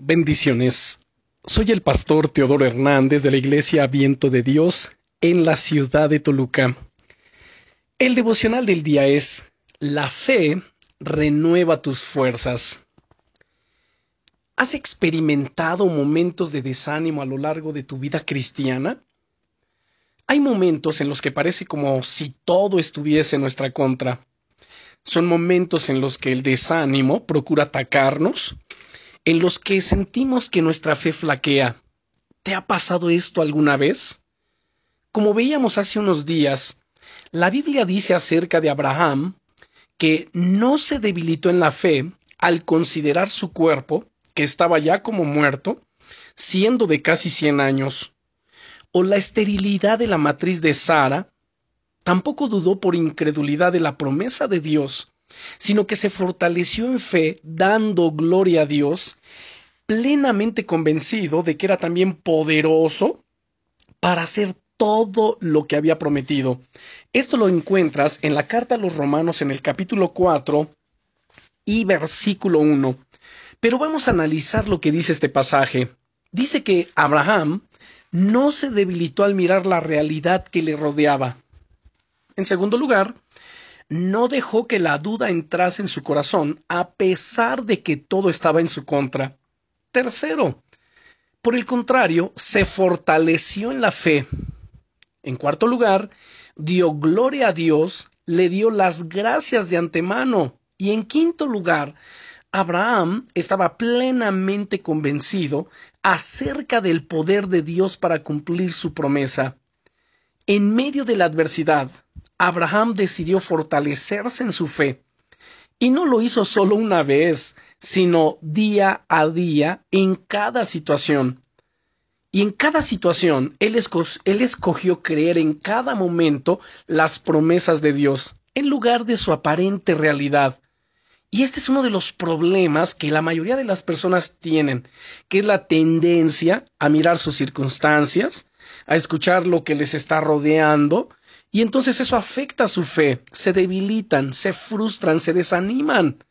Bendiciones. Soy el pastor Teodoro Hernández de la Iglesia Viento de Dios en la ciudad de Toluca. El devocional del día es La fe renueva tus fuerzas. ¿Has experimentado momentos de desánimo a lo largo de tu vida cristiana? Hay momentos en los que parece como si todo estuviese en nuestra contra. Son momentos en los que el desánimo procura atacarnos, en los que sentimos que nuestra fe flaquea. ¿Te ha pasado esto alguna vez? Como veíamos hace unos días, la Biblia dice acerca de Abraham que no se debilitó en la fe al considerar su cuerpo, que estaba ya como muerto, siendo de casi cien años, o la esterilidad de la matriz de Sara, tampoco dudó por incredulidad de la promesa de Dios, sino que se fortaleció en fe, dando gloria a Dios, plenamente convencido de que era también poderoso para hacer todo lo que había prometido. Esto lo encuentras en la carta a los romanos en el capítulo 4 y versículo 1. Pero vamos a analizar lo que dice este pasaje. Dice que Abraham no se debilitó al mirar la realidad que le rodeaba. En segundo lugar, no dejó que la duda entrase en su corazón a pesar de que todo estaba en su contra. Tercero, por el contrario, se fortaleció en la fe. En cuarto lugar, dio gloria a Dios, le dio las gracias de antemano. Y en quinto lugar, Abraham estaba plenamente convencido acerca del poder de Dios para cumplir su promesa. En medio de la adversidad, Abraham decidió fortalecerse en su fe. Y no lo hizo solo una vez, sino día a día en cada situación. Y en cada situación, él, escogió creer en cada momento las promesas de Dios, en lugar de su aparente realidad. Y este es uno de los problemas que la mayoría de las personas tienen, que es la tendencia a mirar sus circunstancias, a escuchar lo que les está rodeando, y entonces eso afecta su fe, se debilitan, se frustran, se desaniman.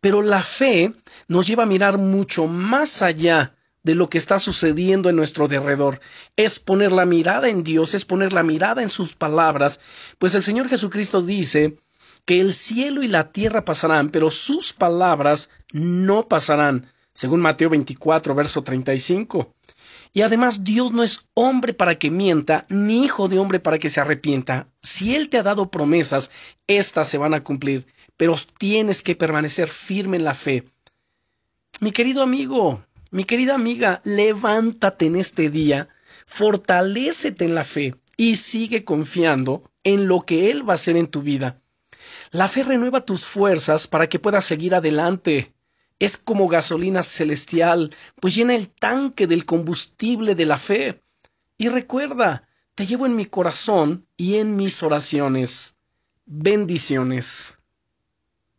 Pero la fe nos lleva a mirar mucho más allá de lo que está sucediendo en nuestro derredor. Es poner la mirada en Dios, es poner la mirada en sus palabras, pues el Señor Jesucristo dice que el cielo y la tierra pasarán, pero sus palabras no pasarán, según Mateo 24, verso 35. Y además Dios no es hombre para que mienta, ni hijo de hombre para que se arrepienta. Si Él te ha dado promesas, éstas se van a cumplir, pero tienes que permanecer firme en la fe. Mi querido amigo, mi querida amiga, levántate en este día, fortalécete en la fe y sigue confiando en lo que Él va a hacer en tu vida. La fe renueva tus fuerzas para que puedas seguir adelante. Es como gasolina celestial, pues llena el tanque del combustible de la fe. Y recuerda, te llevo en mi corazón y en mis oraciones. Bendiciones.